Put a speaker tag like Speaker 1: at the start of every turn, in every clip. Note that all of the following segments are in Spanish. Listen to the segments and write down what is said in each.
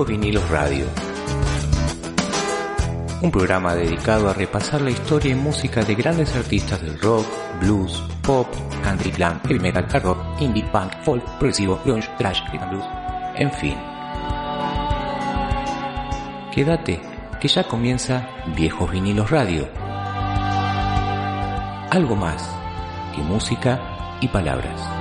Speaker 1: Viejos Vinilos Radio. Un programa dedicado a repasar la historia y música de grandes artistas del rock, blues, pop, country, glam, heavy metal, hard rock, indie, punk, folk, progresivo, grunge, thrash, rhythm blues, en fin. Quédate, que ya comienza Viejos Vinilos Radio. Algo más que música y palabras.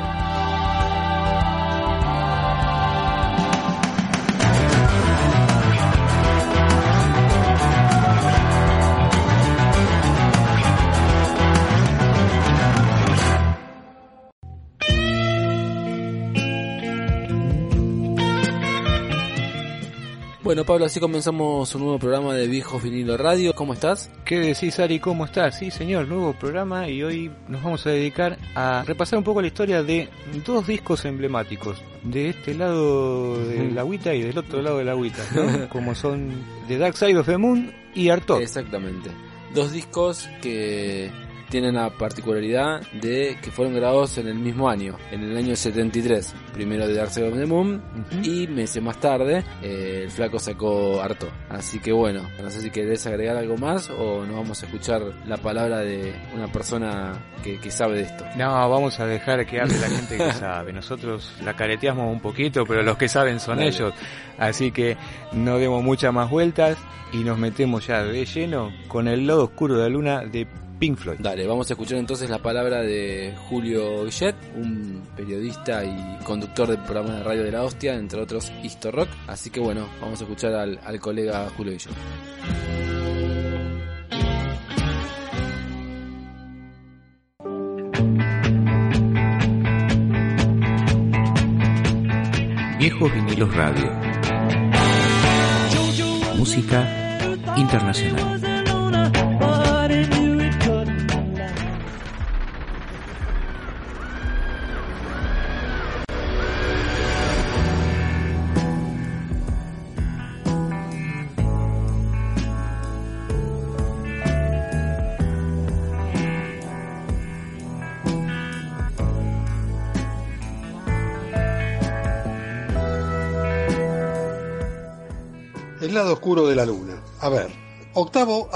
Speaker 2: Pablo, así comenzamos un nuevo programa de Viejos Vinilo Radio. ¿Cómo estás?
Speaker 3: ¿Qué decís, Ari? ¿Cómo estás? Sí, señor, nuevo programa y hoy nos vamos a dedicar a repasar un poco la historia de dos discos emblemáticos, de este lado de la agüita y del otro lado de la agüita, ¿no? como son The Dark Side of the Moon y Artok.
Speaker 2: Exactamente. Dos discos que tienen la particularidad de que fueron grabados en el mismo año, en el año 73. Primero de Dark Side of the Moon y meses más tarde eh, el flaco sacó harto. Así que bueno, no sé si querés agregar algo más o nos vamos a escuchar la palabra de una persona que, que sabe de esto.
Speaker 3: No, vamos a dejar que hable la gente que sabe. Nosotros la careteamos un poquito, pero los que saben son
Speaker 2: Dale.
Speaker 3: ellos. Así que no demos muchas más vueltas y nos metemos ya de lleno con el lado oscuro de la luna de Pink Floyd.
Speaker 2: Dale, vamos a escuchar entonces la palabra de Julio Guillet, un periodista y conductor del programa de radio de la hostia, entre otros Histo Rock. Así que bueno, vamos a escuchar al, al colega Julio Guillet.
Speaker 1: Viejos Vinilos Radio. Música internacional.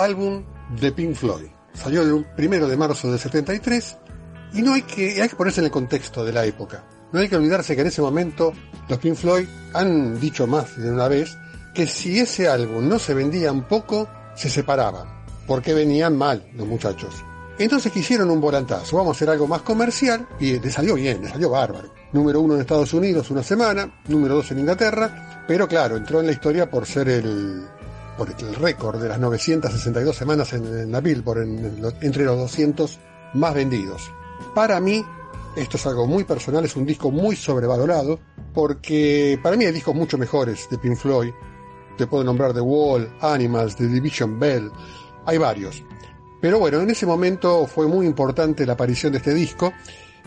Speaker 4: Álbum de Pink Floyd. Salió el primero de marzo del 73 y no hay que, hay que ponerse en el contexto de la época. No hay que olvidarse que en ese momento los Pink Floyd han dicho más de una vez que si ese álbum no se vendía un poco, se separaban, porque venían mal los muchachos. Entonces quisieron un volantazo, vamos a hacer algo más comercial y le salió bien, le salió bárbaro. Número uno en Estados Unidos una semana, número dos en Inglaterra, pero claro, entró en la historia por ser el, por el récord de las 962 semanas en, en la Billboard, en lo- entre los 200 más vendidos. Para mí, esto es algo muy personal, es un disco muy sobrevalorado, porque para mí hay discos mucho mejores de Pink Floyd. Te puedo nombrar The Wall, Animals, The Division Bell, hay varios. Pero bueno, en ese momento fue muy importante la aparición de este disco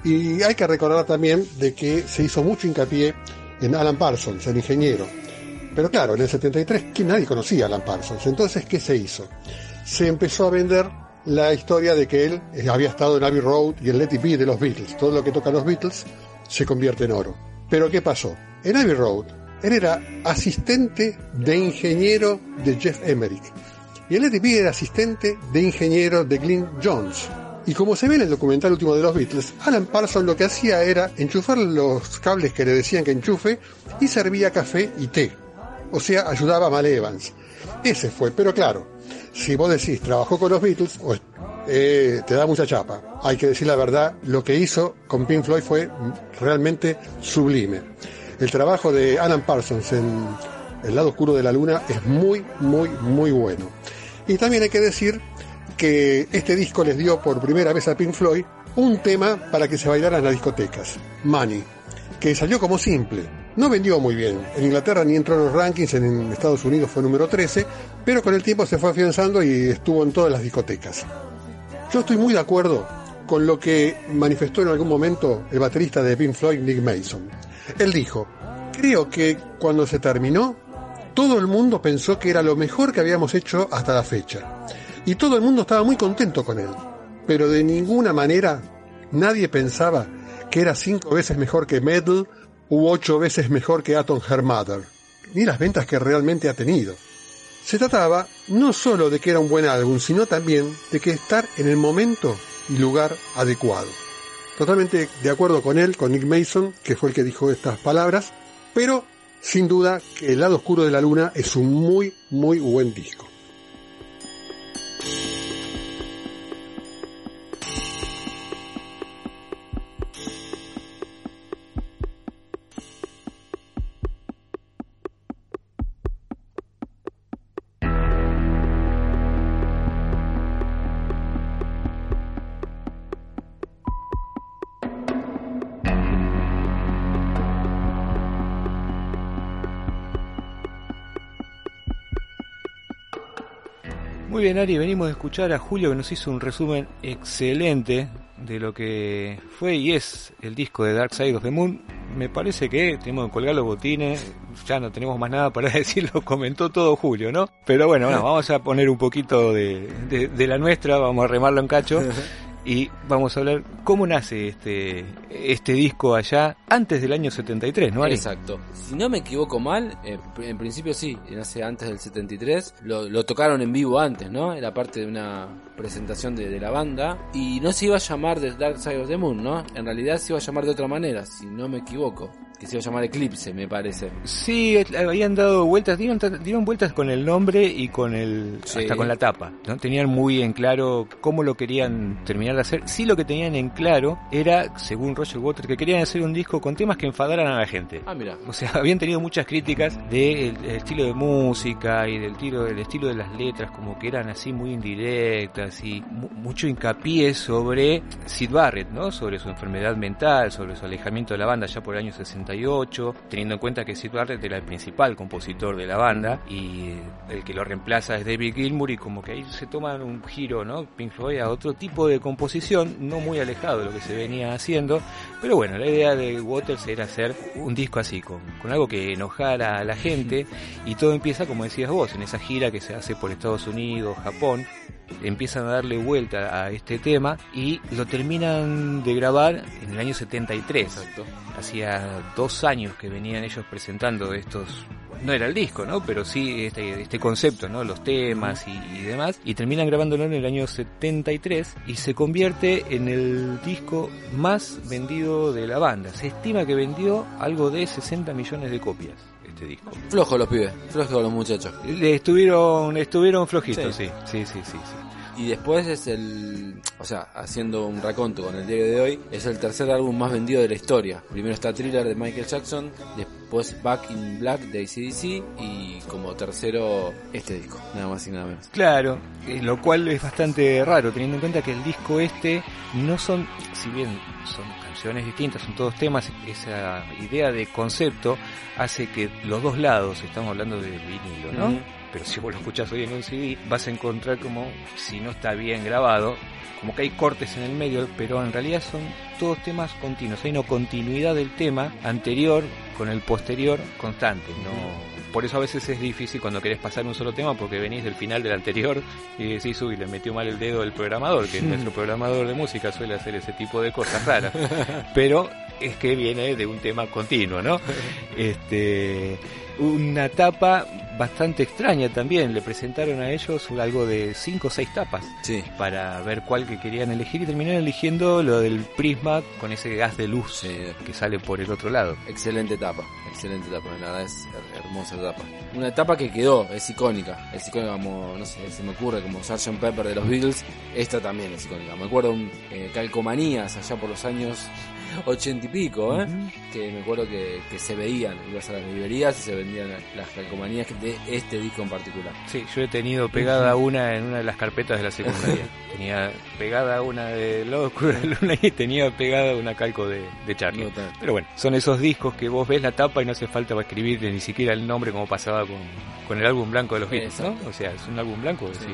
Speaker 4: y hay que recordar también de que se hizo mucho hincapié en Alan Parsons, el ingeniero. Pero claro, en el 73 que nadie conocía a Alan Parsons. Entonces, ¿qué se hizo? Se empezó a vender la historia de que él eh, había estado en Abbey Road y en Let It Be de los Beatles. Todo lo que toca los Beatles se convierte en oro. Pero ¿qué pasó? En Abbey Road, él era asistente de ingeniero de Jeff Emerick. Y el Let era asistente de ingeniero de Glyn Jones. Y como se ve en el documental último de los Beatles, Alan Parsons lo que hacía era enchufar los cables que le decían que enchufe y servía café y té. O sea, ayudaba a Mal Evans. Ese fue, pero claro, si vos decís trabajó con los Beatles, eh, te da mucha chapa. Hay que decir la verdad, lo que hizo con Pink Floyd fue realmente sublime. El trabajo de Alan Parsons en El lado oscuro de la luna es muy, muy, muy bueno. Y también hay que decir que este disco les dio por primera vez a Pink Floyd un tema para que se bailaran en las discotecas, Money, que salió como simple. No vendió muy bien. En Inglaterra ni entró en los rankings, en Estados Unidos fue número 13, pero con el tiempo se fue afianzando y estuvo en todas las discotecas. Yo estoy muy de acuerdo con lo que manifestó en algún momento el baterista de Pink Floyd, Nick Mason. Él dijo, creo que cuando se terminó, todo el mundo pensó que era lo mejor que habíamos hecho hasta la fecha. Y todo el mundo estaba muy contento con él. Pero de ninguna manera nadie pensaba que era cinco veces mejor que Metal u ocho veces mejor que Atom Her Mother. ni las ventas que realmente ha tenido. Se trataba no solo de que era un buen álbum, sino también de que estar en el momento y lugar adecuado. Totalmente de acuerdo con él, con Nick Mason, que fue el que dijo estas palabras, pero sin duda que El lado oscuro de la luna es un muy, muy buen disco.
Speaker 3: Muy bien, Ari, venimos de escuchar a Julio que nos hizo un resumen excelente de lo que fue y es el disco de Dark Side of the Moon. Me parece que tenemos que colgar los botines, ya no tenemos más nada para decirlo, comentó todo Julio, ¿no? Pero bueno, bueno vamos a poner un poquito de, de, de la nuestra, vamos a remarlo en cacho. y vamos a hablar cómo nace este este disco allá antes del año 73, ¿no? Ari?
Speaker 2: Exacto. Si no me equivoco mal, eh, en principio sí, nace antes del 73. Lo, lo, tocaron en vivo antes, ¿no? Era parte de una presentación de, de, la banda. Y no se iba a llamar The Dark Side of the Moon, ¿no? En realidad se iba a llamar de otra manera, si no me equivoco que se iba a llamar Eclipse, me parece.
Speaker 3: Sí, habían dado vueltas, dieron, dieron vueltas con el nombre y con el sí. hasta con la tapa. ¿no? Tenían muy en claro cómo lo querían terminar de hacer. Sí, lo que tenían en claro era, según Roger Waters, que querían hacer un disco con temas que enfadaran a la gente.
Speaker 2: Ah, mira.
Speaker 3: O sea, habían tenido muchas críticas del de estilo de música y del estilo, del estilo de las letras, como que eran así muy indirectas y mucho hincapié sobre Sid Barrett, ¿no? Sobre su enfermedad mental, sobre su alejamiento de la banda ya por el año 60 teniendo en cuenta que Sid Barrett era el principal compositor de la banda y el que lo reemplaza es David Gilmour y como que ahí se toman un giro, ¿no? Pink Floyd a otro tipo de composición, no muy alejado de lo que se venía haciendo, pero bueno, la idea de Waters era hacer un disco así, con algo que enojara a la gente y todo empieza, como decías vos, en esa gira que se hace por Estados Unidos, Japón, empiezan a darle vuelta a este tema y lo terminan de grabar en el año 73.
Speaker 2: Exacto.
Speaker 3: Hacía dos años que venían ellos presentando estos no era el disco, ¿no? Pero sí este, este concepto, ¿no? Los temas y, y, demás. Y terminan grabándolo en el año 73 y se convierte en el disco más vendido de la banda. Se estima que vendió algo de 60 millones de copias. Este disco.
Speaker 2: Flojo los pibes, flojo los muchachos.
Speaker 3: Le estuvieron, estuvieron flojitos, sí. Sí, sí, sí, sí. sí.
Speaker 2: Y después es el, o sea, haciendo un raconto con el diario de hoy, es el tercer álbum más vendido de la historia. Primero está Thriller de Michael Jackson, después Back in Black de ACDC y como tercero este disco, nada más y nada menos.
Speaker 3: Claro, eh, lo cual es bastante raro teniendo en cuenta que el disco este no son, si bien son canciones distintas, son todos temas, esa idea de concepto hace que los dos lados, estamos hablando de vinilo, ¿no? Mm pero si vos lo escuchás hoy en un CD, vas a encontrar como, si no está bien grabado, como que hay cortes en el medio, pero en realidad son todos temas continuos. Hay una continuidad del tema anterior con el posterior constante. No, por eso a veces es difícil cuando querés pasar un solo tema porque venís del final del anterior y decís, uy, le metió mal el dedo el programador, que nuestro programador de música suele hacer ese tipo de cosas raras. Pero es que viene de un tema continuo, ¿no? Este una tapa bastante extraña también. Le presentaron a ellos algo de cinco o seis tapas
Speaker 2: sí.
Speaker 3: para ver cuál que querían elegir y terminaron eligiendo lo del prisma con ese gas de luz
Speaker 2: sí.
Speaker 3: que sale por el otro lado.
Speaker 2: Excelente tapa, excelente tapa, la verdad es hermosa tapa. Una etapa que quedó, es icónica, es icónica como, no sé, se me ocurre como Sgt. Pepper de los Beatles, esta también es icónica. Me acuerdo un eh, calcomanías allá por los años ochenta y pico, ¿eh? Uh -huh. que me acuerdo que, que, se veían, ibas a las librerías y se vendían las calcomanías de este disco en particular.
Speaker 3: Sí, yo he tenido pegada una en una de las carpetas de la secundaria. tenía pegada una de de la Luna y tenía pegada una calco de, de Charlie.
Speaker 2: No,
Speaker 3: Pero bueno, son esos discos que vos ves la tapa y no hace falta para escribir ni siquiera el nombre como pasaba con, con el álbum blanco de los Beatles, ¿no? O sea, es un álbum blanco, sí.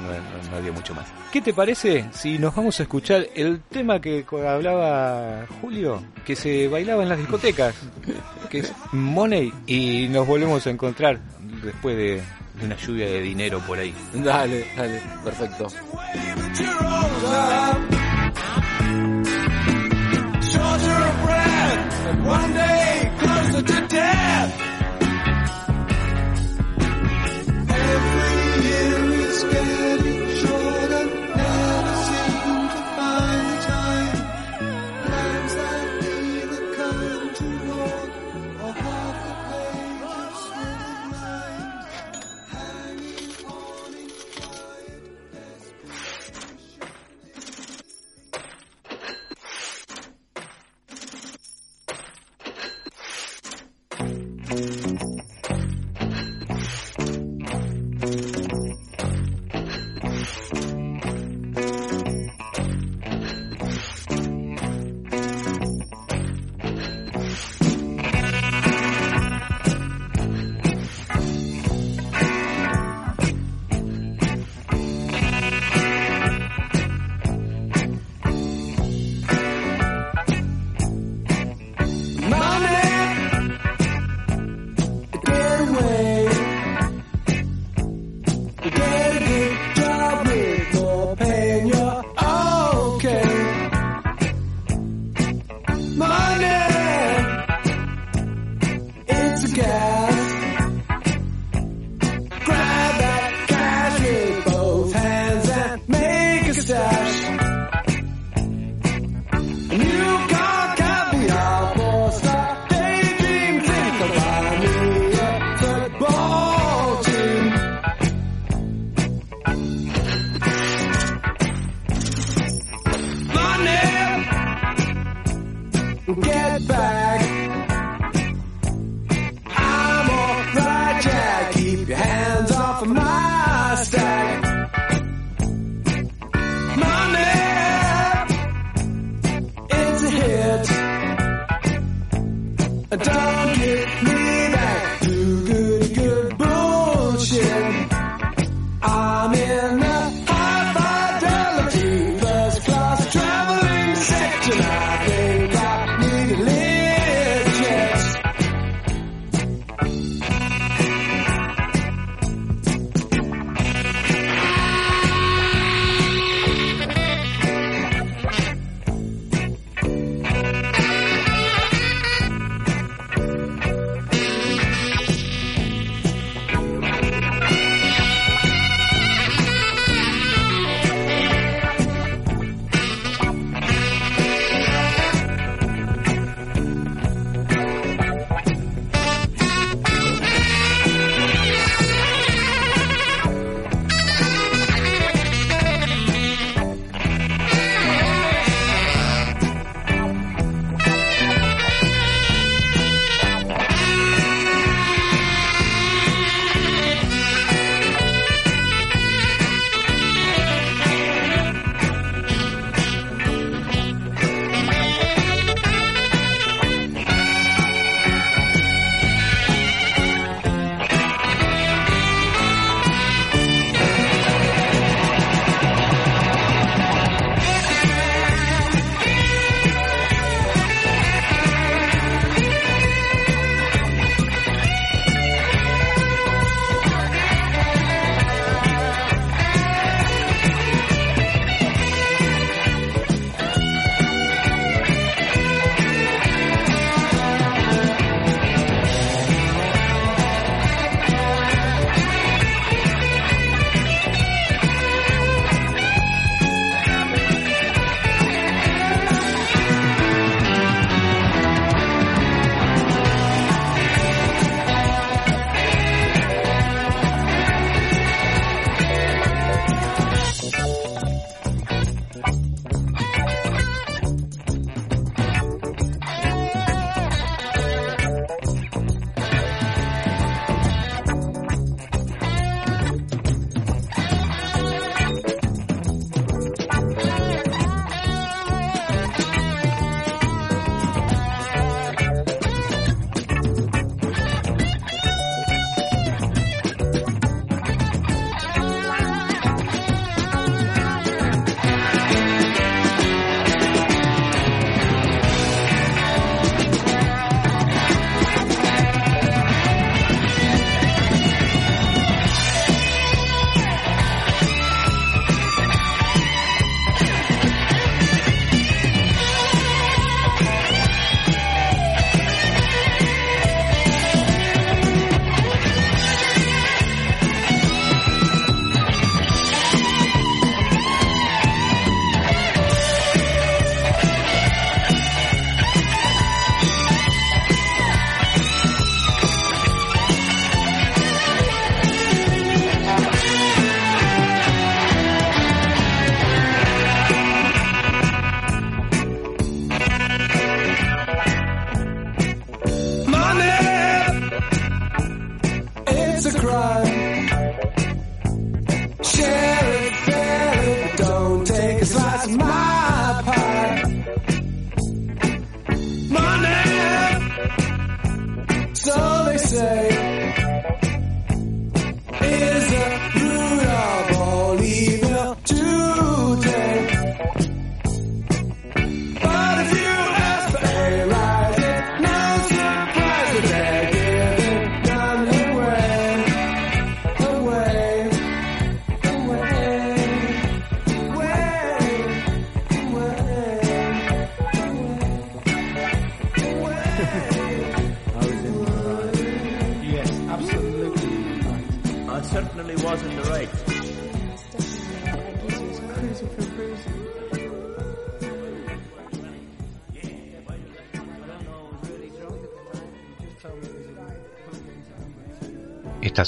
Speaker 3: No, no, no, no, había mucho más. ¿Qué te parece si nos vamos a escuchar el tema que hablaba Julio, que se bailaba en las discotecas, que es Money, y nos volvemos a encontrar después de, de una lluvia de dinero por ahí?
Speaker 2: Dale, dale, perfecto. One day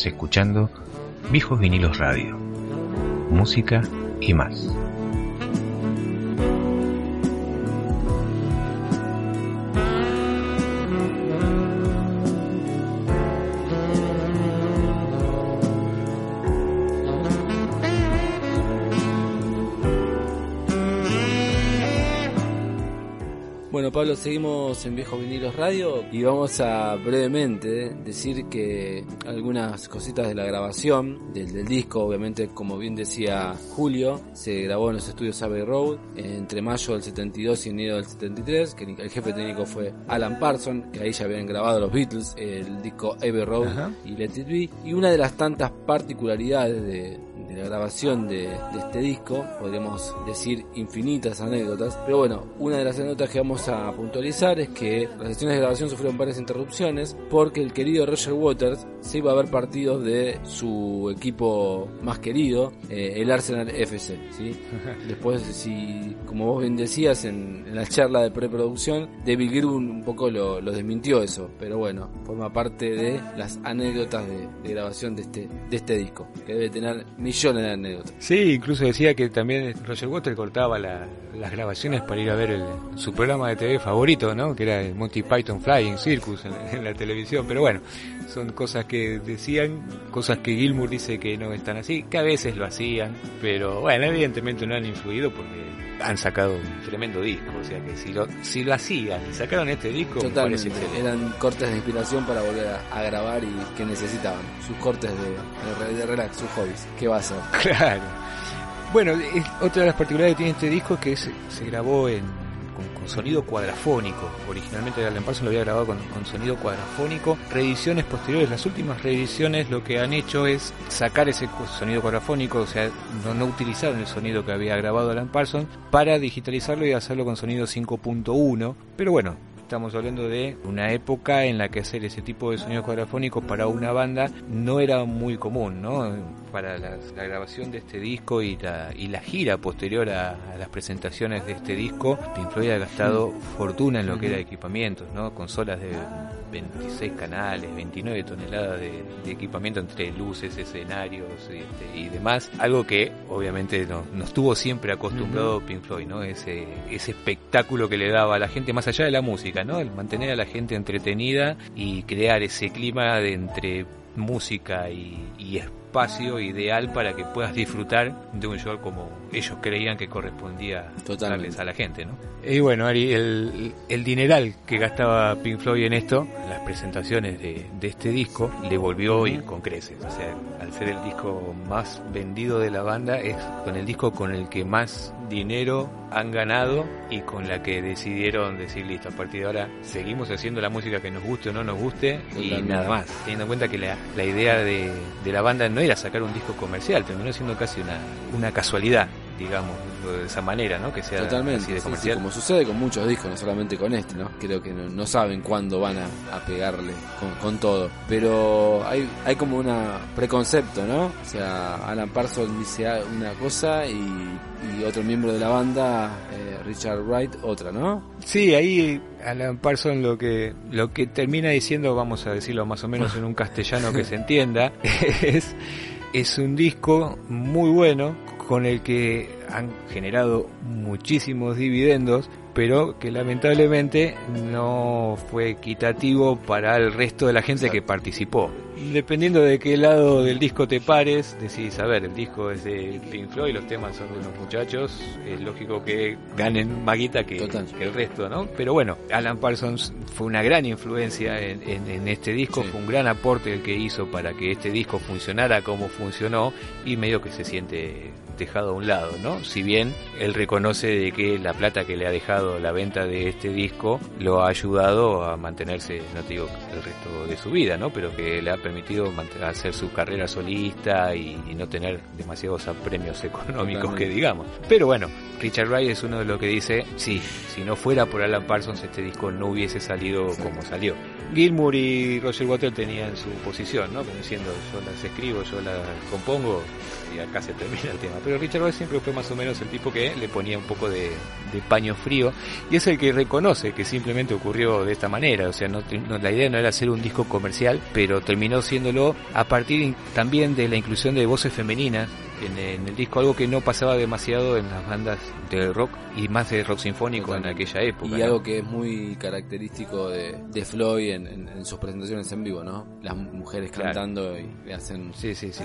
Speaker 1: Escuchando Viejos Vinilos Radio. Música y más.
Speaker 2: Bueno, Pablo, seguimos en Viejos Vinilos Radio y vamos a brevemente decir que algunas cositas de la grabación del, del disco, obviamente, como bien decía Julio, se grabó en los estudios Abbey Road entre mayo del 72 y enero del 73, que el jefe técnico fue Alan Parsons, que ahí ya habían grabado los Beatles, el disco Abbey Road
Speaker 3: Ajá.
Speaker 2: y Let It Be, y una de las tantas particularidades de, de la grabación de, de este disco, podríamos decir infinitas anécdotas, pero bueno, una de las anécdotas que vamos a puntualizar es que las sesiones de grabación sufrieron varias interrupciones porque el querido Roger Waters se iba a ver partidos de su equipo más querido, eh, el Arsenal FC, ¿sí? Después, si, como vos bien decías en, en la charla de preproducción, David Gilmour un poco lo, lo desmintió eso, pero bueno, forma parte de las anécdotas de, de grabación de este, de este disco, que debe tener millones de anécdotas.
Speaker 3: Sí, incluso decía que también Roger Waters cortaba la- las grabaciones para ir a ver el- su programa de TV favorito, ¿no? Que era el Monty Python Flying Circus en, la- en la televisión. Pero bueno, son cosas que decían, cosas que Gilmour dice que no están así, que a veces lo hacían, pero bueno, evidentemente no han influido porque han sacado un tremendo disco. O sea que si lo, si lo hacían y sacaron este disco,
Speaker 2: Totalmente, eran cortes de inspiración para volver a, a grabar y que necesitaban, sus cortes de, de, de relax, sus hobbies. ¿Qué va a?
Speaker 3: Claro. Bueno, otra de las particularidades que tiene este disco es que se, grabó en, con, sonido cuadrafónico. Originalmente Alan Parsons lo había grabado con, sonido cuadrafónico. Reediciones posteriores, las últimas reediciones lo que han hecho es sacar ese sonido cuadrafónico, o sea, no, no utilizaron el sonido que había grabado Alan Parsons para digitalizarlo y hacerlo con sonido 5.1. Pero bueno, Estamos hablando de una época en la que hacer ese tipo de sonidos cuadrafónicos para una banda no era muy común, ¿no? Para la, la grabación de este disco y la, y la gira posterior a, a las presentaciones de este disco, Pink Floyd ha gastado fortuna en lo que era equipamientos, ¿no? Consolas de 26 canales, 29 toneladas de, de equipamiento entre luces, escenarios este, y demás. Algo que obviamente no, nos tuvo siempre acostumbrado Pink Floyd, ¿no? Ese, ese espectáculo que le daba a la gente más allá de la música, ¿no? El mantener a la gente entretenida y crear ese clima de entre música y, y espacio ideal para que puedas disfrutar de un show como ellos creían que correspondía
Speaker 2: Totalmente.
Speaker 3: darles a la gente, ¿no? Y bueno, Ari, el, el dineral que gastaba Pink Floyd en esto, las presentaciones de, de este disco, le volvió a ir con creces. O sea, al ser el disco más vendido de la banda, es con el disco con el que más dinero han ganado y con la que decidieron decir, listo, a partir de ahora seguimos haciendo la música que nos guste o no nos guste y
Speaker 2: Totalmente.
Speaker 3: nada más. Teniendo en cuenta que la, la idea de, de la banda no era sacar un disco comercial, terminó siendo casi una, una casualidad, digamos, de esa manera, ¿no? Que sea
Speaker 2: Totalmente,
Speaker 3: así de
Speaker 2: sí, sí,
Speaker 3: comercial.
Speaker 2: como sucede con muchos discos, no solamente con este, ¿no? Creo que no, no saben cuándo van a, a pegarle con, con todo. Pero hay, hay como una preconcepto, ¿no? O sea, Alan Parsons dice una cosa y, y otro miembro de la banda, eh, Richard Wright, otra, ¿no?
Speaker 3: Sí, ahí Alan Parsons lo que lo que termina diciendo, vamos a decirlo más o menos en un castellano que se entienda, es es un disco muy bueno con el que han generado muchísimos dividendos, pero que lamentablemente no fue equitativo para el resto de la gente que participó. Dependiendo de qué lado del disco te pares, decís, a ver, el disco es de Pink Floyd, los temas son de unos muchachos, es lógico que ganen más guita que, el resto, ¿no? Pero bueno, Alan Parsons fue una gran influencia en, en- en este disco,
Speaker 2: Sí.
Speaker 3: fue un gran aporte el que hizo para que este disco funcionara como funcionó y medio que se siente dejado a un lado, ¿no? Si bien él reconoce de que la plata que le ha dejado la venta de este disco lo ha ayudado a mantenerse, no te digo el resto de su vida, ¿no? Pero que le ha permitido hacer su carrera solista y, y no tener demasiados apremios económicos
Speaker 2: Totalmente.
Speaker 3: que digamos. Pero bueno, Richard Wright es uno de los que dice, sí, si no fuera por Alan Parsons este disco no hubiese salido como salió. Gilmour y Roger Waters tenían su posición, ¿no? Como diciendo, yo las escribo, yo las compongo y acá se termina el tema. Pero Richard Wright siempre fue más o menos el tipo que le ponía un poco de, de paño frío y es el que reconoce que simplemente ocurrió de esta manera. O sea, no, no- la idea no era hacer un disco comercial, pero terminó siéndolo a partir también de la inclusión de voces femeninas en, en el disco, algo que no pasaba demasiado en las bandas de rock y más de rock sinfónico en aquella época.
Speaker 2: Y
Speaker 3: ¿no?
Speaker 2: algo que es muy característico de, de Floyd en, en- en sus presentaciones en vivo, ¿no? Las mujeres
Speaker 3: Claro.
Speaker 2: cantando y le hacen
Speaker 3: Sí, sí, sí.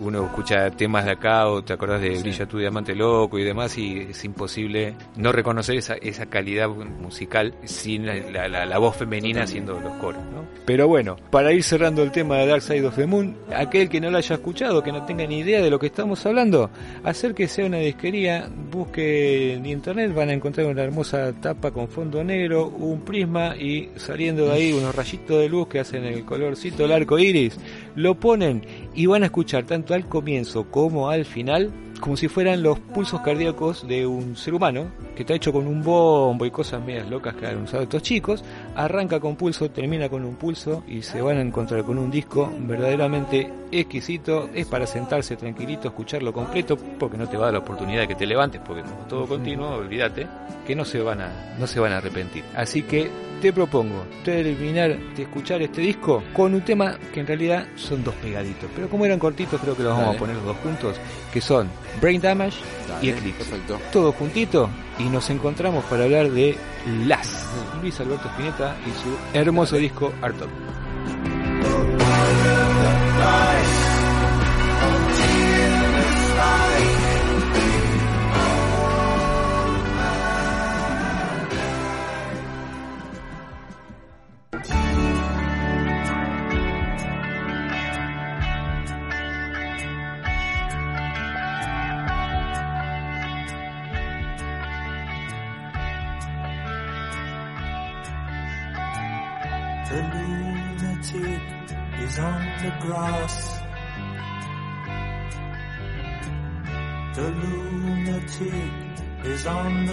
Speaker 3: uno escucha temas de acá o te acordás de Brilla tu diamante loco y demás y es imposible no reconocer esa, esa calidad musical sin la, la- la voz femenina haciendo los coros, ¿no? Pero bueno, para ir cerrando el tema de Dark Side of the Moon, aquel que no lo haya escuchado, que no tenga ni idea de lo que estamos hablando, acérquese a una disquería, busque en internet, van a encontrar una hermosa tapa con fondo negro, un prisma y saliendo de ahí unos rayitos de luz que hacen el colorcito del arco iris, lo ponen y van a escuchar tanto al comienzo como al final como si fueran los pulsos cardíacos de un ser humano, que está hecho con un bombo y cosas medias locas que han usado estos chicos, arranca con pulso, termina con un pulso y se van a encontrar con un disco verdaderamente exquisito, es para sentarse tranquilito, escucharlo completo, porque no te va a dar la oportunidad de que te levantes, porque como todo continuo, olvídate, que no se van a, no se van a arrepentir. Así que te propongo terminar de escuchar este disco con un tema que en realidad son dos pegaditos, pero como eran cortitos creo que los vamos a poner los dos juntos, que son Brain Damage y Eclipse.
Speaker 2: Perfecto.
Speaker 3: Todos juntitos y nos encontramos para hablar de Las, Luis Alberto Spinetta y su hermoso disco Art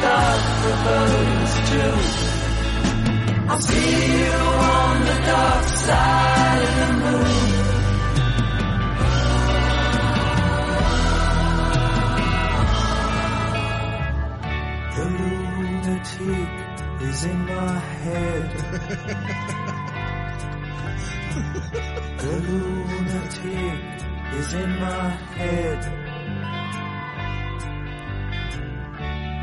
Speaker 5: Dark rebels too. I'll see you on the dark side of the moon. The lunatic is in my head. the lunatic is in my head.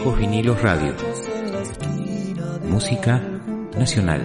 Speaker 1: Viejos vinilos radio. Música nacional.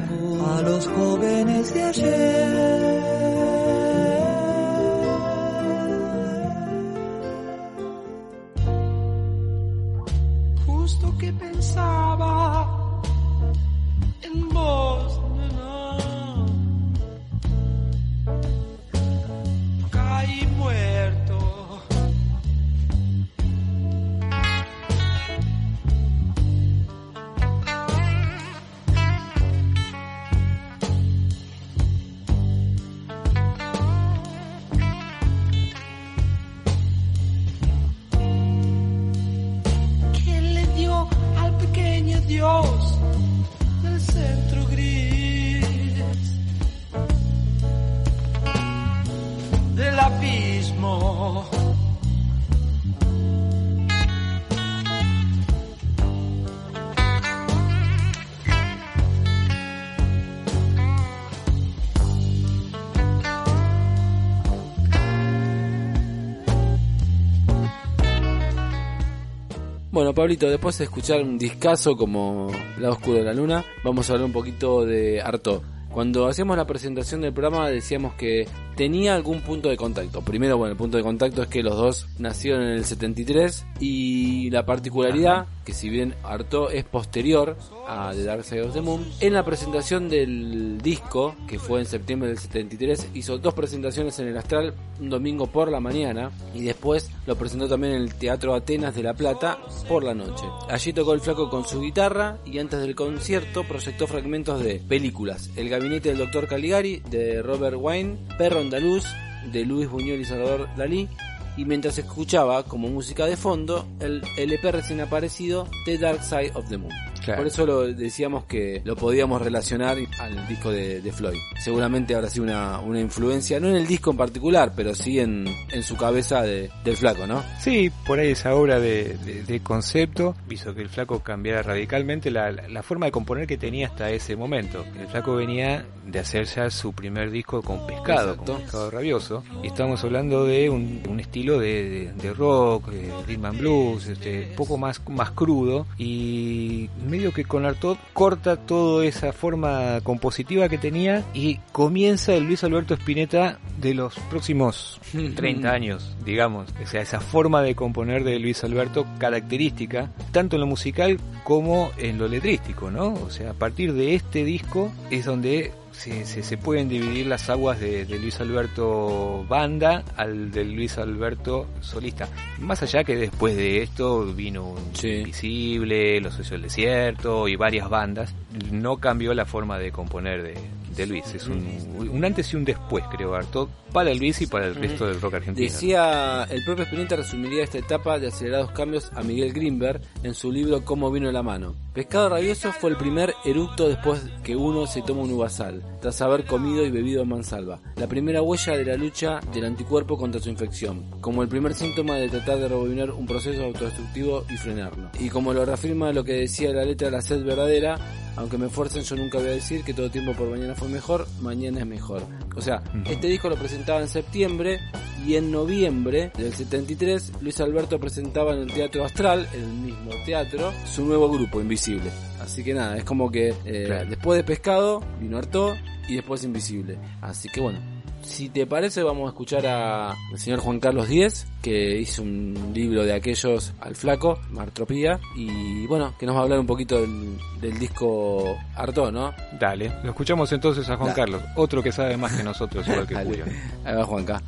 Speaker 2: Bueno, Pablito, después de escuchar un discazo como La Oscuro de la Luna, vamos a hablar un poquito de Arto. Cuando hacíamos la presentación del programa decíamos que tenía algún punto de contacto. Primero, bueno, el punto de contacto es que los dos nacieron en el 73 y la particularidad, que si bien Arto es posterior a The Dark Side of the Moon, en la presentación del disco, que fue en septiembre del 73, hizo dos presentaciones en el Astral un domingo por la mañana y después lo presentó también en el Teatro Atenas de La Plata por la noche. Allí tocó el flaco con su guitarra y antes del concierto proyectó fragmentos de películas El gabinete del doctor Caligari de Robert Wayne, Perro andaluz de Luis Buñuel y Salvador Dalí y mientras escuchaba como música de fondo el LP recién aparecido The Dark Side of the Moon.
Speaker 3: Claro.
Speaker 2: Por eso lo decíamos que lo podíamos relacionar al disco de, de Floyd. Seguramente habrá sido una, una influencia, no en el disco en particular, pero sí en, en su cabeza de- del flaco, ¿no?
Speaker 3: Sí, por ahí esa obra de, de- concepto hizo que el flaco cambiara radicalmente la, la- forma de componer que tenía hasta ese momento. El flaco venía de hacer ya su primer disco con pescado,
Speaker 2: Exacto.
Speaker 3: con pescado rabioso, y estamos hablando de un, un estilo de, rock, de rhythm and blues, este, un poco más, más crudo, y medio que con Artaud corta toda esa forma compositiva que tenía y comienza el Luis Alberto Spinetta de los próximos 30 años, digamos. O sea, esa forma de componer de Luis Alberto característica, tanto en lo musical como en lo letrístico, ¿no? O sea, a partir de este disco es donde se, se, se pueden dividir las aguas de, de Luis Alberto banda al de Luis Alberto solista. Más allá que después de esto vino un
Speaker 2: Sí.
Speaker 3: Invisible, Los Socios del Desierto y varias bandas, no cambió la forma de componer de, de Luis. Es un, un antes y un después, creo, Artaud, para Luis y para el resto del rock argentino.
Speaker 2: Decía, el propio Spinetta resumiría esta etapa de acelerados cambios a Miguel Greenberg en su libro Cómo vino la mano. Pescado Rabioso fue el primer eructo después que uno se toma un uvasal, tras haber comido y bebido mansalva. La primera huella de la lucha del anticuerpo contra su infección, como el primer síntoma de tratar de rebobinar un proceso autodestructivo y frenarlo. Y como lo reafirma lo que decía la letra de la sed verdadera, aunque me esfuercen yo nunca voy a decir que todo tiempo por mañana fue mejor, mañana es mejor. O sea, este disco lo presentaba en septiembre y en noviembre del 73 Luis Alberto presentaba en el Teatro Astral, en el mismo teatro, su nuevo grupo, Invisible. Así que nada, es como que eh,
Speaker 3: Claro.
Speaker 2: después de Pescado vino Artaud y después Invisible. Así que bueno, si te parece vamos a escuchar a el señor Juan Carlos Díez, que hizo un libro de aquellos al flaco, Martropía, y bueno, que nos va a hablar un poquito del, del disco Artaud, ¿no?
Speaker 3: Dale, lo escuchamos entonces a Juan. Carlos, otro que sabe más que nosotros, igual que. Julio.
Speaker 2: Ahí va Juanca.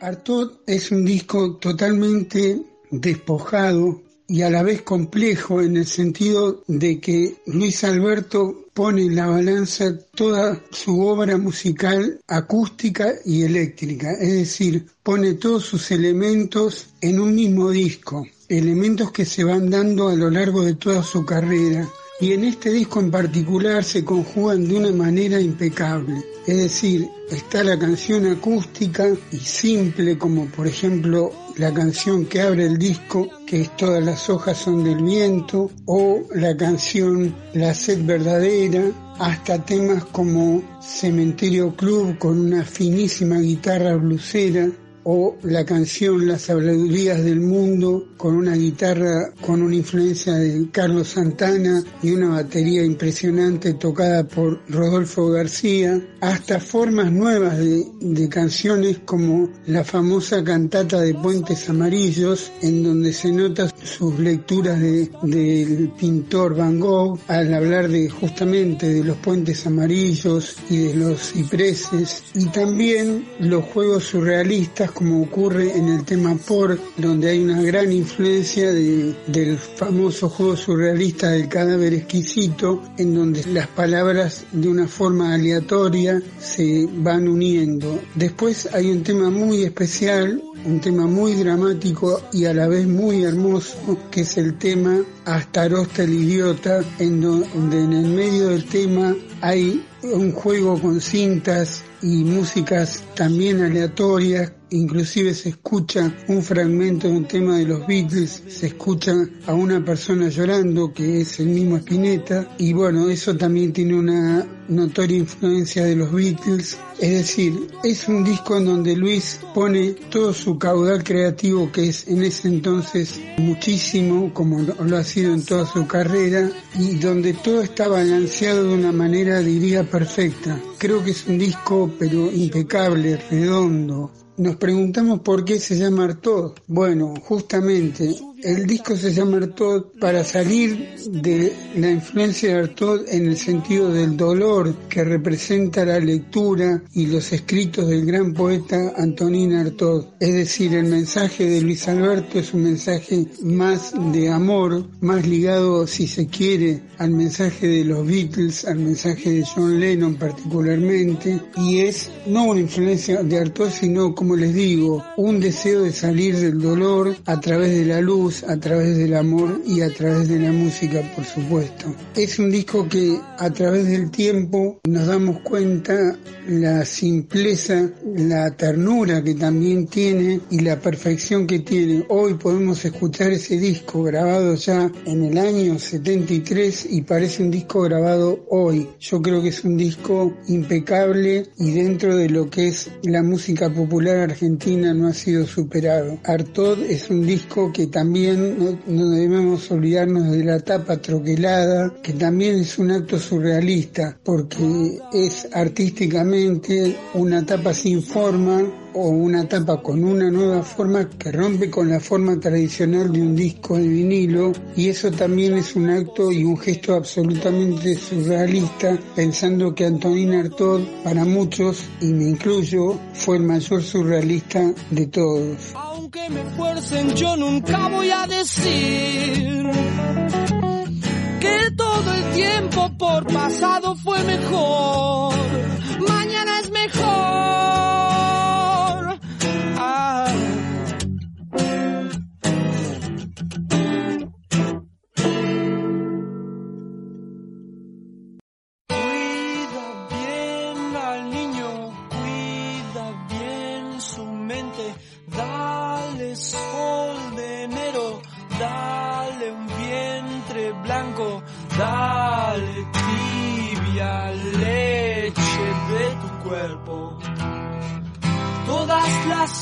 Speaker 6: Artaud es un disco totalmente despojado y a la vez complejo en el sentido de que Luis Alberto pone en la balanza toda su obra musical acústica y eléctrica, es decir, pone todos sus elementos en un mismo disco, elementos que se van dando a lo largo de toda su carrera. Y en este disco en particular se conjugan de una manera impecable. Es decir, está la canción acústica y simple, como por ejemplo la canción que abre el disco, que es Todas las hojas son del viento, o la canción La sed verdadera, hasta temas como Cementerio Club con una finísima guitarra blusera, o la canción Las habladurías del mundo con una guitarra con una influencia de Carlos Santana y una batería impresionante tocada por Rodolfo García, hasta formas nuevas de, de canciones como la famosa cantata de Puentes Amarillos, en donde se nota sus lecturas de- del pintor Van Gogh al hablar de justamente de los puentes amarillos y de los cipreses y también los juegos surrealistas como ocurre en el tema Por donde hay una gran influencia de- del famoso juego surrealista del cadáver exquisito en donde las palabras de una forma aleatoria se van uniendo. Después hay un tema muy especial, un tema muy dramático y a la vez muy hermoso, que es el tema Astarosta el idiota, en donde en el medio del tema hay un juego con cintas y músicas también aleatorias, inclusive se escucha un fragmento de un tema de los Beatles, se escucha a una persona llorando que es el mismo Spinetta y bueno, eso también tiene una notoria influencia de los Beatles, es decir, es un disco en donde Luis pone todo su caudal creativo que es en ese entonces muchísimo, como lo ha sido en toda su carrera, y donde todo está balanceado de una manera, diría, perfecta. Creo que es un disco, pero impecable, redondo. Nos preguntamos por qué se llama Artaud. Bueno, justamente el disco se llama Artaud para salir de la influencia de Artaud en el sentido del dolor que representa la lectura y los escritos del gran poeta Antonín Artaud. Es decir, el mensaje de Luis Alberto es un mensaje más de amor, más ligado, si se quiere, al mensaje de los Beatles, al mensaje de John Lennon particularmente, y es no una influencia de Artaud, sino, como les digo, un deseo de salir del dolor a través de la luz, a través del amor y a través de la música, por supuesto. Es un disco que a través del tiempo nos damos cuenta la simpleza, la ternura que también tiene y la perfección que tiene. Hoy podemos escuchar ese disco grabado ya en el año 73 y parece un disco grabado hoy. Yo creo que es un disco impecable y dentro de lo que es la música popular argentina no ha sido superado. Artaud es un disco que también no debemos olvidarnos de la tapa troquelada, que también es un acto surrealista porque es artísticamente una tapa sin forma o una tapa con una nueva forma que rompe con la forma tradicional de un disco de vinilo y eso también es un acto y un gesto absolutamente surrealista pensando que Antonin Artaud para muchos, y me incluyo, fue el mayor surrealista de todos.
Speaker 7: Aunque me fuercen, yo nunca voy a decir que todo el tiempo por pasado fue mejor. Mañana es mejor.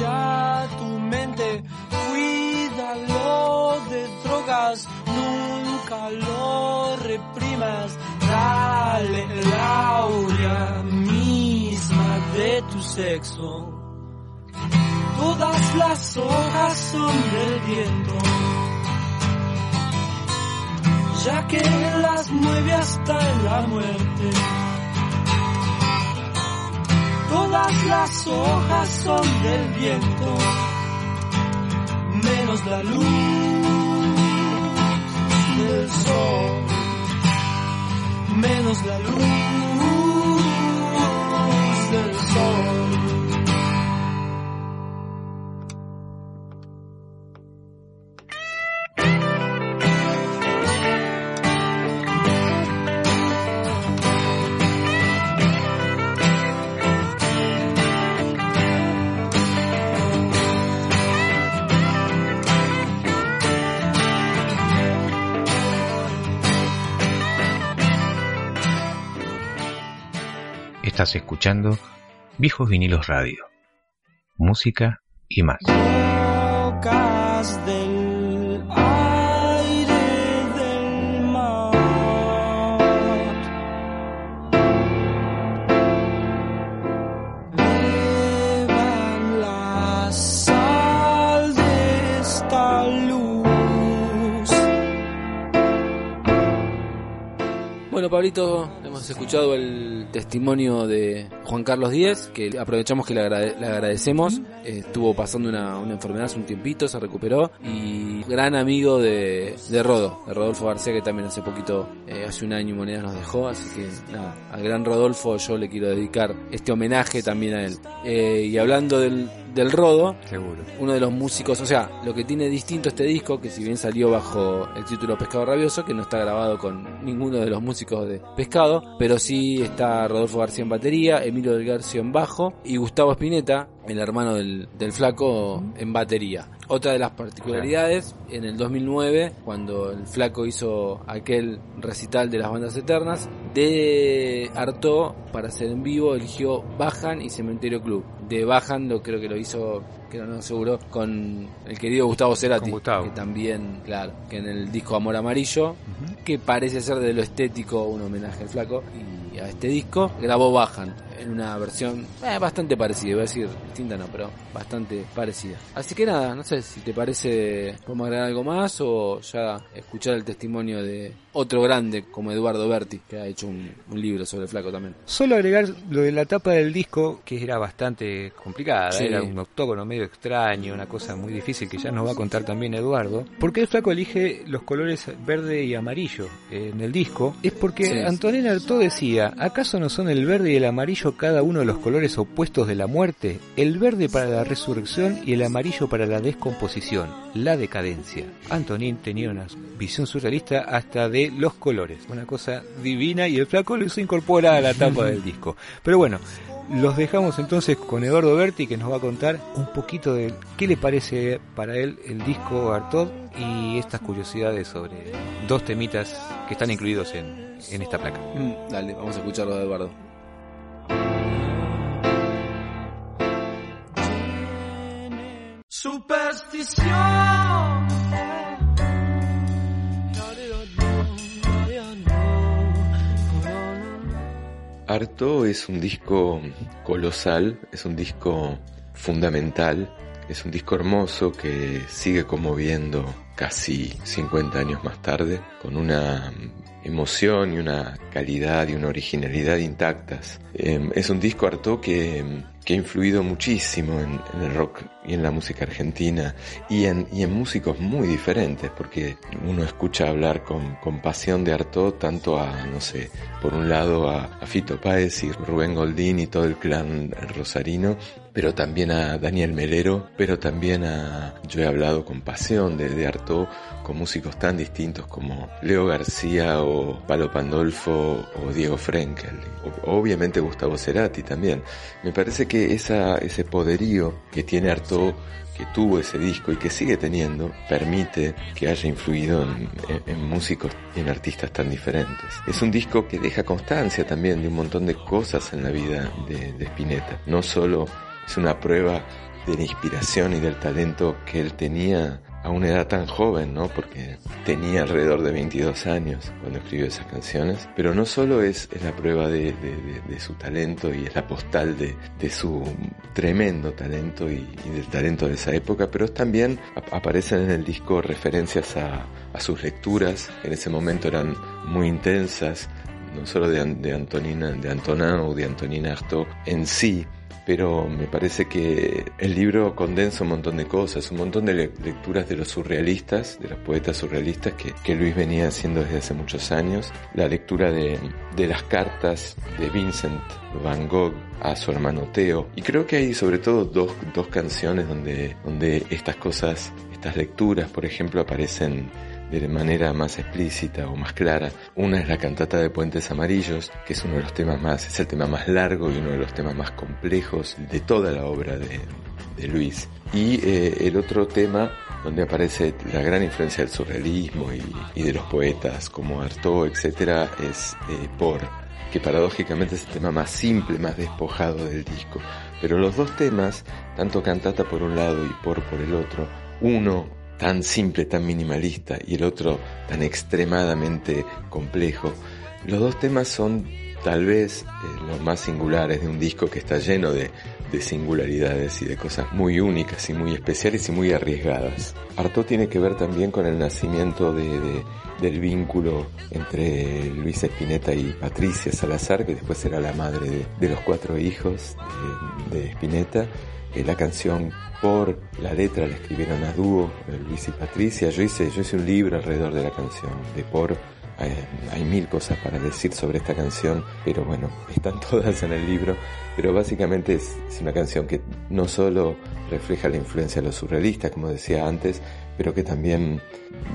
Speaker 7: ya tu mente, cuídalo de drogas, nunca lo reprimas, dale la aurea misma de tu sexo. Todas las hojas son del viento, ya que las mueve hasta en la muerte. Todas las hojas son del viento, menos la luz del sol, menos la luz
Speaker 1: Estás escuchando Viejos Vinilos Radio. Música y más.
Speaker 7: Bocas del aire del mar. Beban la sal de esta luz.
Speaker 2: Bueno, Pablito, hemos escuchado el testimonio de Juan Carlos Díez, que aprovechamos que le, agrade- le agradecemos. Eh, estuvo pasando una, una enfermedad hace un tiempito, se recuperó. Y gran amigo de, de Rodo, de Rodolfo García, que también hace poquito, eh, hace un año y moneda nos dejó. Así que nada, al gran Rodolfo yo le quiero dedicar este homenaje también a él. Eh, y hablando del, del Rodo,
Speaker 3: Seguro.
Speaker 2: uno de los músicos, o sea, lo que tiene distinto este disco, que si bien salió bajo el título Pescado Rabioso, que no está grabado con ninguno de los músicos de Pescado, pero sí está Rodolfo García en batería, Emilio del Garcio en bajo y Gustavo Spinetta, el hermano del, del flaco, en batería. Otra de las particularidades, en el 2009, cuando el flaco hizo aquel recital de las bandas eternas, de Arto para hacer en vivo eligió Bajan y Cementerio Club. De Bajan lo creo que lo hizo, creo no seguro, con el querido Gustavo Cerati,
Speaker 3: Gustavo.
Speaker 2: que también, claro, que en el disco Amor Amarillo, que parece ser de lo estético un homenaje al flaco y a este disco, grabó Bajan en una versión eh, bastante parecida, iba a decir distinta no, pero bastante parecida. Así que nada, no sé si te parece cómo agregar algo más o ya escuchar el testimonio de otro grande como Eduardo Berti, que ha hecho un, un libro sobre el flaco también.
Speaker 3: Solo agregar lo de la tapa del disco, que era bastante complicada,
Speaker 2: Sí.
Speaker 3: era un octógono medio extraño, una cosa muy difícil que ya nos va a contar también Eduardo. ¿Por qué el flaco elige los colores verde y amarillo en el disco? Es porque
Speaker 2: Sí.
Speaker 3: Antonella Artaud decía, ¿acaso no son el verde y el amarillo cada uno de los colores opuestos de la muerte? El verde para la resurrección y el amarillo para la descomposición, la decadencia. Antonin tenía una visión surrealista hasta de los colores, una cosa divina y el flaco lo hizo incorpora a la tapa del disco. Pero bueno, los dejamos entonces con Eduardo Berti que nos va a contar un poquito de qué le parece para él el disco Artaud y estas curiosidades sobre dos temitas que están incluidos en, en esta placa.
Speaker 2: Mm, Dale, vamos a escucharlo Eduardo.
Speaker 7: Superstición.
Speaker 8: Arto es un disco colosal, es un disco fundamental, es un disco hermoso que sigue conmoviendo casi 50 años más tarde, con una emoción y una calidad y una originalidad intactas. Eh, es un disco Arto que, que ha influido muchísimo en, en, el rock y en la música argentina y en, y en músicos muy diferentes, porque uno escucha hablar con, con pasión de Artaud tanto a, no sé, por un lado a, a Fito Páez y Rubén Goldín y todo el clan rosarino, pero también a Daniel Melero, pero también a, yo he hablado con pasión de, de Artaud con músicos tan distintos como Leo García o Palo Pandolfo o Diego Frenkel, obviamente Gustavo Cerati también. Me parece que esa, ese poderío que tiene Artaud que tuvo ese disco y que sigue teniendo, permite que haya influido en, en, en, músicos y en artistas tan diferentes. Es un disco que deja constancia también de un montón de cosas en la vida de, de Spinetta. No solo es una prueba de la inspiración y del talento que él tenía a una edad tan joven, ¿no? Porque tenía alrededor de 22 años cuando escribió esas canciones. Pero no solo es, la prueba de, su talento y es la postal de, su tremendo talento y, y, del talento de esa época, pero también aparecen en el disco referencias a, sus lecturas, en ese momento eran muy intensas, no solo de, de Antonina, de Antonin o de Antonina Artaud en sí, pero me parece que el libro condensa un montón de cosas, un montón de lecturas de los surrealistas, de los poetas surrealistas que, que Luis venía haciendo desde hace muchos años, la lectura de, de las cartas de Vincent Van Gogh a su hermano Theo, y creo que hay sobre todo dos, dos canciones donde, donde estas cosas, estas lecturas, por ejemplo, aparecen de manera más explícita o más clara. Una es la cantata de Puentes Amarillos, que es uno de los temas más, es el tema más largo y uno de los temas más complejos de toda la obra de, Luis. Y eh, el otro tema donde aparece la gran influencia del surrealismo y, de los poetas como Artaud, etcétera, es eh, Por, que paradójicamente es el tema más simple, más despojado del disco. Pero los dos temas, tanto cantata por un lado y Por por el otro, uno tan simple, tan minimalista y el otro tan extremadamente complejo. Los dos temas son tal vez eh, los más singulares de un disco que está lleno de, de, singularidades y de cosas muy únicas y muy especiales y muy arriesgadas. Artaud tiene que ver también con el nacimiento de, de, del vínculo entre Luis Espineta y Patricia Salazar, que después será la madre de, los cuatro hijos de, Spinetta. Eh, la canción por la letra la escribieron a dúo Luis y Patricia. Yo hice, yo hice un libro alrededor de la canción de por. Hay, hay mil cosas para decir sobre esta canción, pero bueno, están todas en el libro. Pero básicamente es, es una canción que no solo refleja la influencia de los surrealistas, como decía antes, pero que también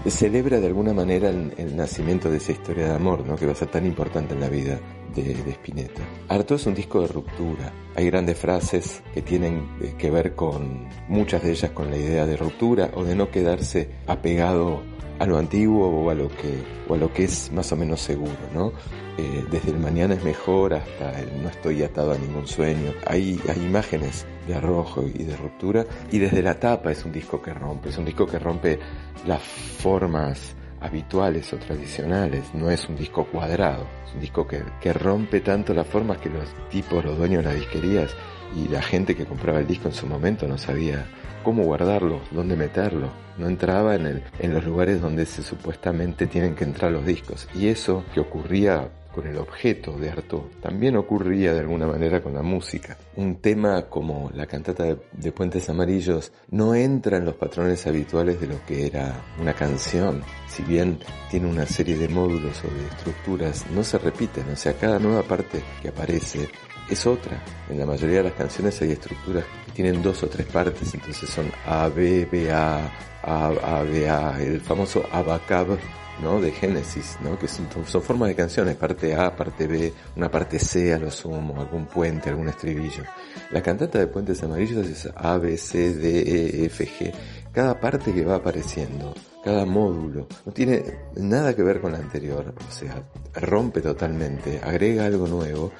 Speaker 8: celebra de alguna manera el, el, nacimiento de esa historia de amor, ¿no? que va a ser tan importante en la vida de, de Spinetta. Arto es un disco de ruptura. Hay grandes frases que tienen eh, que ver con, muchas de ellas con la idea de ruptura o de no quedarse apegado a lo antiguo o a lo que, o a lo que es más o menos seguro, ¿no? Eh, desde el mañana es mejor hasta el no estoy atado a ningún sueño. Hay, hay imágenes de arrojo y de ruptura y desde la tapa es un disco que rompe, es un disco que rompe las formas habituales o tradicionales, no es un disco cuadrado, es un disco que, que rompe tanto las formas que los tipos, los dueños de las disquerías y la gente que compraba el disco en su momento no sabía cómo guardarlo, dónde meterlo, no entraba en, el, en los lugares donde se supuestamente tienen que entrar los discos. Y eso que ocurría con el objeto de Artaud. También ocurría de alguna manera con la música. Un tema como la cantata de, de Puentes Amarillos no entra en los patrones habituales de lo que era una canción. Si bien tiene una serie de módulos o de estructuras, no se repiten. O sea, cada nueva parte que aparece es otra. En la mayoría de las canciones hay estructuras que tienen dos o tres partes, entonces son A, B, B, A, A, A, B, A, el famoso Abacab, ¿no? De Génesis, ¿no? Que son, son formas de canciones, parte A, parte B, una parte C a lo sumo, algún puente, algún estribillo. La cantata de Puentes Amarillos es A, B, C, D, E, F, G. Cada parte que va apareciendo, cada módulo, no tiene nada que ver con la anterior, o sea, rompe totalmente, agrega algo nuevo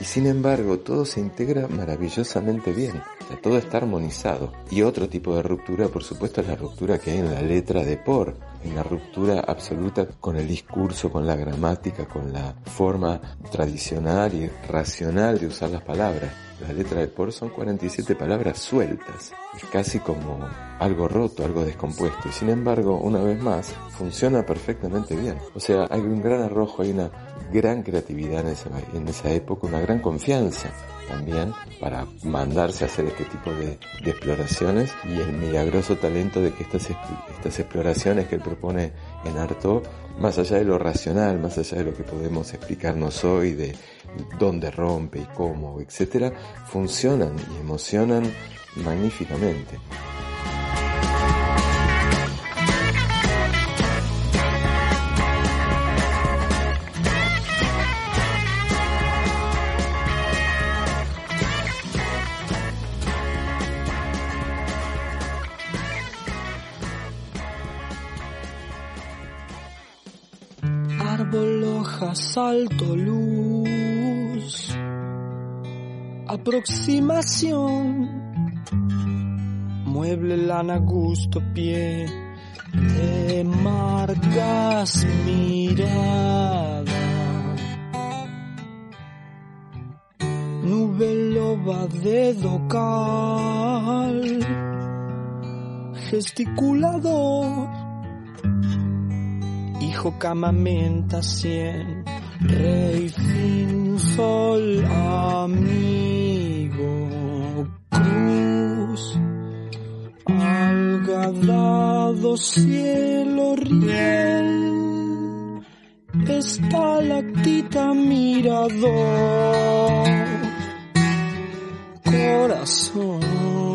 Speaker 8: y sin embargo todo se integra maravillosamente bien, o sea, todo está armonizado. Y otro tipo de ruptura, por supuesto, es la ruptura que hay en la letra de Por, en la ruptura absoluta con el discurso, con la gramática, con la forma tradicional y racional de usar las palabras. La letra de Por son 47 palabras sueltas. Es casi como algo roto, algo descompuesto. Y sin embargo, una vez más, funciona perfectamente bien. O sea, hay un gran arrojo, hay una gran creatividad en esa, en esa época, una gran confianza también para mandarse a hacer este tipo de, exploraciones y el milagroso talento de que estas, estas exploraciones que él propone en Arto, más allá de lo racional, más allá de lo que podemos explicarnos hoy, de dónde rompe y cómo, etcétera, funcionan y emocionan magníficamente.
Speaker 7: Árbol, hojas, alto, luz. Aproximación. Mueble, lana, gusto, pie. Te marcas mirada. Nube loba, dedo cal. Gesticulador hijo camamenta cien, rey fin sol amigo cruz, algadado cielo riel, estalactita mirador, corazón.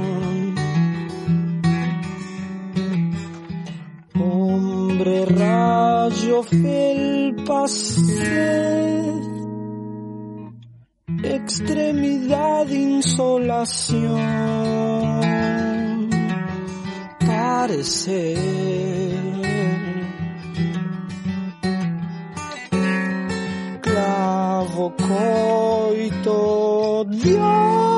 Speaker 7: Hombre rayo felpa sed, extremidad insolación, parecer. Clavo coito Dios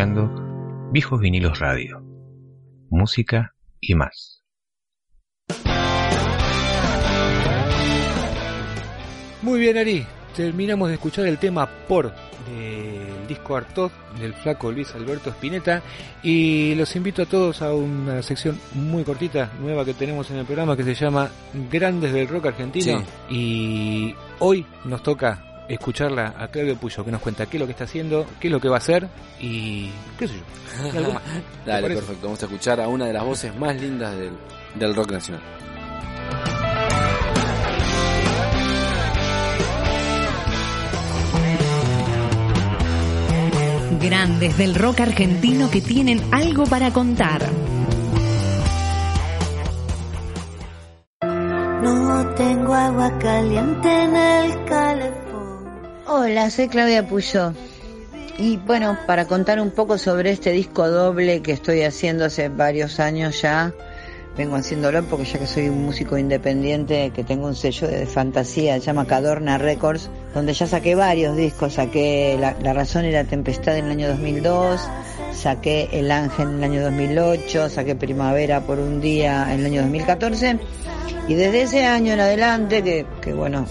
Speaker 1: escuchando Viejos Vinilos Radio. Música y más.
Speaker 3: Muy bien, Ari. Terminamos de escuchar el tema Por del disco Artod del flaco Luis Alberto Spinetta y los invito a todos a una sección muy cortita, nueva que tenemos en el programa que se llama Grandes del Rock Argentino y hoy nos toca escucharla a Claudio Puyo que nos cuenta qué es lo que está haciendo, qué es lo que va a hacer y qué sé yo. y algo más. ¿Te
Speaker 2: Dale, perfecto. Vamos a escuchar a una de las voces más lindas del, del rock nacional.
Speaker 9: Grandes del rock argentino que tienen algo para contar.
Speaker 10: No tengo agua caliente en el calefón.
Speaker 11: Hola, soy Claudia Puyo. Y bueno, para contar un poco sobre este disco doble que estoy haciendo hace varios años ya, vengo haciéndolo porque ya que soy un músico independiente, que tengo un sello de fantasía, se llama Cadorna Records, donde ya saqué varios discos, saqué La, Razón y la Tempestad en el año 2002, saqué El Ángel en el año 2008, saqué Primavera por un día en el año 2014, y desde ese año en adelante, que, que bueno,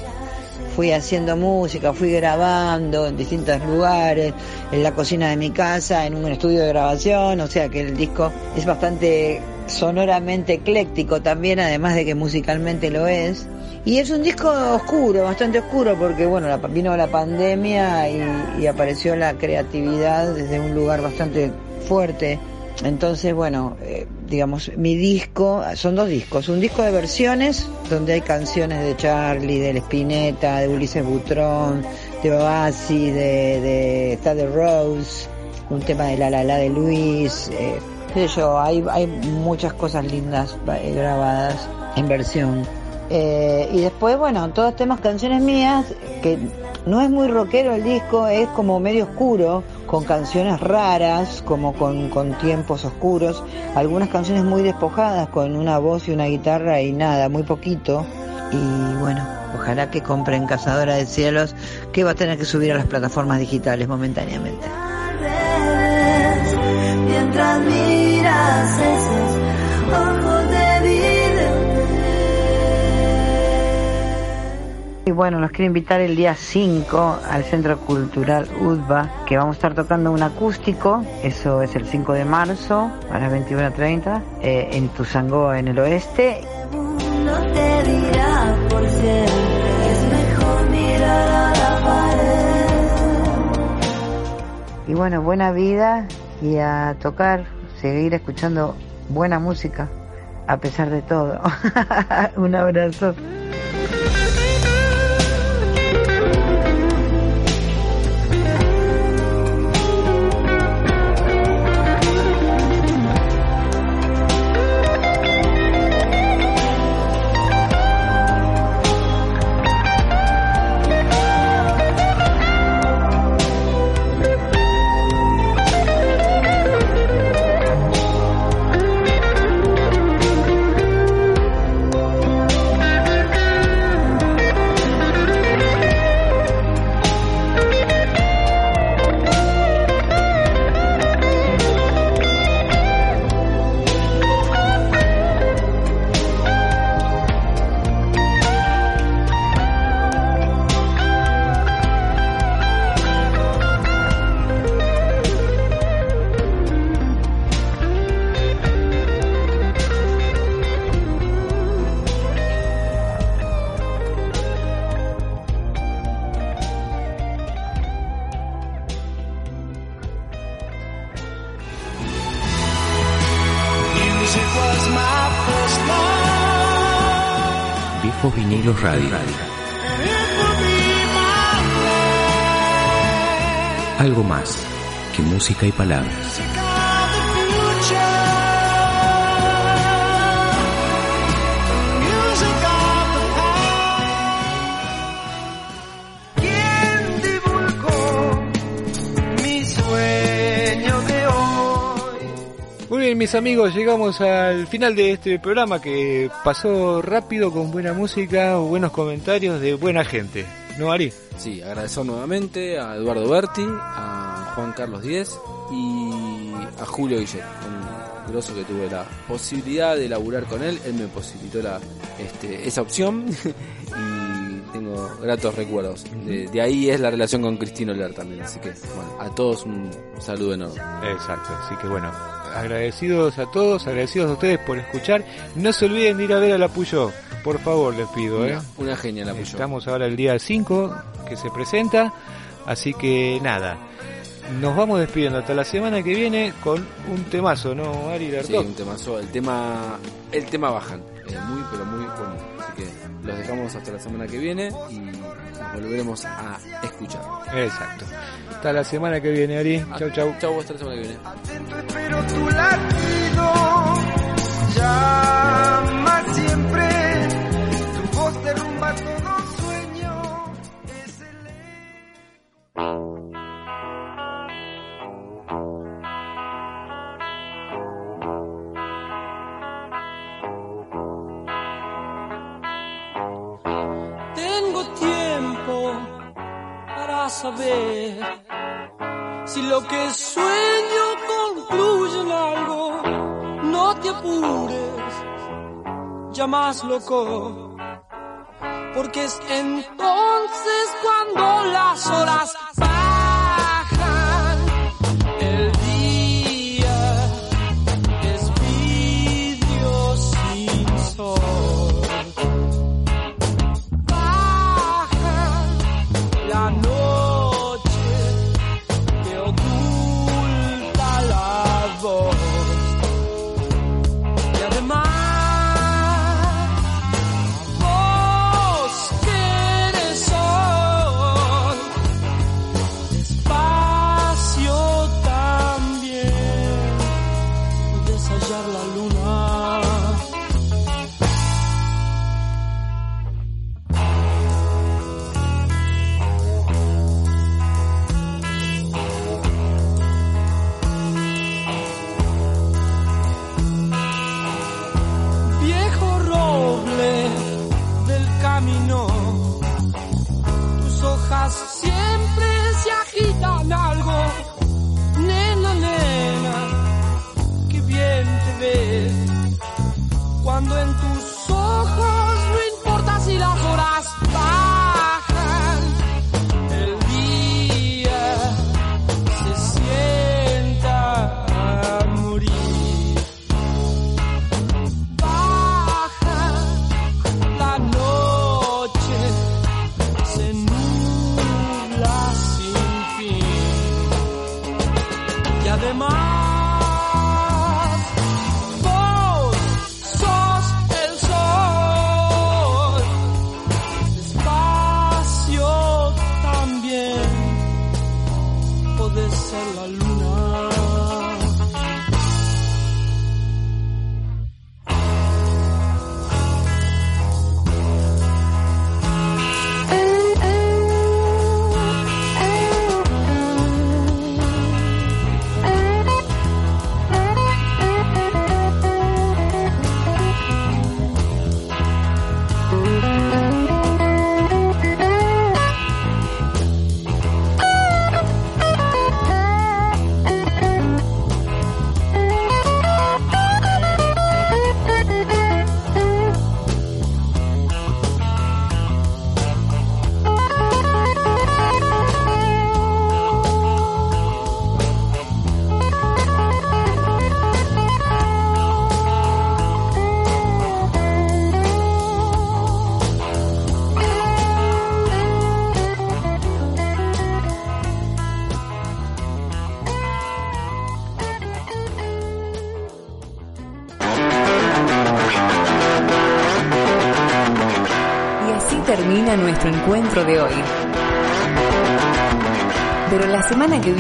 Speaker 11: fui haciendo música, fui grabando en distintos lugares, en la cocina de mi casa, en un estudio de grabación, o sea que el disco es bastante sonoramente ecléctico también, además de que musicalmente lo es. Y es un disco oscuro, bastante oscuro, porque bueno, la- vino la pandemia y, y apareció la creatividad desde un lugar bastante fuerte. Entonces, bueno, eh, digamos, mi disco, son dos discos, un disco de versiones, donde hay canciones de Charlie, de Spinetta, de Ulises Butrón, de Oasis, de, de Rose, un tema de La La La de Luis, eh, qué sé yo, hay, hay muchas cosas lindas eh, grabadas en versión. Eh, y después, bueno, todos temas, canciones mías, que no es muy rockero el disco, es como medio oscuro, con canciones raras, como con, con tiempos oscuros, algunas canciones muy despojadas, con una voz y una guitarra y nada, muy poquito. Y bueno, ojalá que compren Cazadora de Cielos, que va a tener que subir a las plataformas digitales momentáneamente. Y bueno, los quiero invitar el día 5 al Centro Cultural UDBA, que vamos a estar tocando un acústico, eso es el 5 de marzo a las 21.30, eh, en Tuzangó, en el oeste.
Speaker 10: No te dirá por siempre que es mejor mirar a la pared.
Speaker 11: Y bueno, buena vida y a tocar, seguir escuchando buena música, a pesar de todo. un abrazo.
Speaker 1: Vinilos Radio. Algo más que música y palabras.
Speaker 3: Mis amigos, llegamos al final de este programa que pasó rápido con buena música, buenos comentarios de buena gente. ¿No, Ari?
Speaker 2: Sí, agradecer nuevamente a Eduardo Berti, a Juan Carlos Díez y a Julio Guillet, un grosso que tuve la posibilidad de laburar con él, él me posibilitó la, este, esa opción y tengo gratos recuerdos. De, de ahí es la relación con Cristino Ler también, así que bueno, a todos un saludo enorme.
Speaker 3: Exacto, así que bueno, agradecidos a todos, agradecidos a ustedes por escuchar. No se olviden de ir a ver a la Puyo, por favor, les pido. ¿eh?
Speaker 2: Una, una genia la Puyo.
Speaker 3: Estamos ahora el día 5 que se presenta, así que nada. Nos vamos despidiendo hasta la semana que viene con un temazo, ¿no, Ari
Speaker 2: Sí,
Speaker 3: Lertok?
Speaker 2: un temazo, el tema, el tema bajan, eh, muy pero muy bueno, así que los dejamos hasta la semana que viene y volveremos a escuchar.
Speaker 3: Exacto. Hasta la semana que viene, Ari. Chau, chau.
Speaker 2: Chau, hasta la semana que viene.
Speaker 7: Pero tu latido llama siempre, tu voz derrumba todo sueño. Es el
Speaker 12: si lo que sueño concluye en algo. No te apures, ya más loco,
Speaker 7: porque es entonces cuando las horas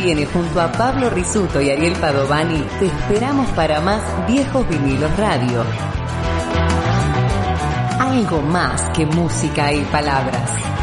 Speaker 9: junto a Pablo Risuto y Ariel Padovani te esperamos para más Viejos Vinilos Radio. Algo más que música y palabras.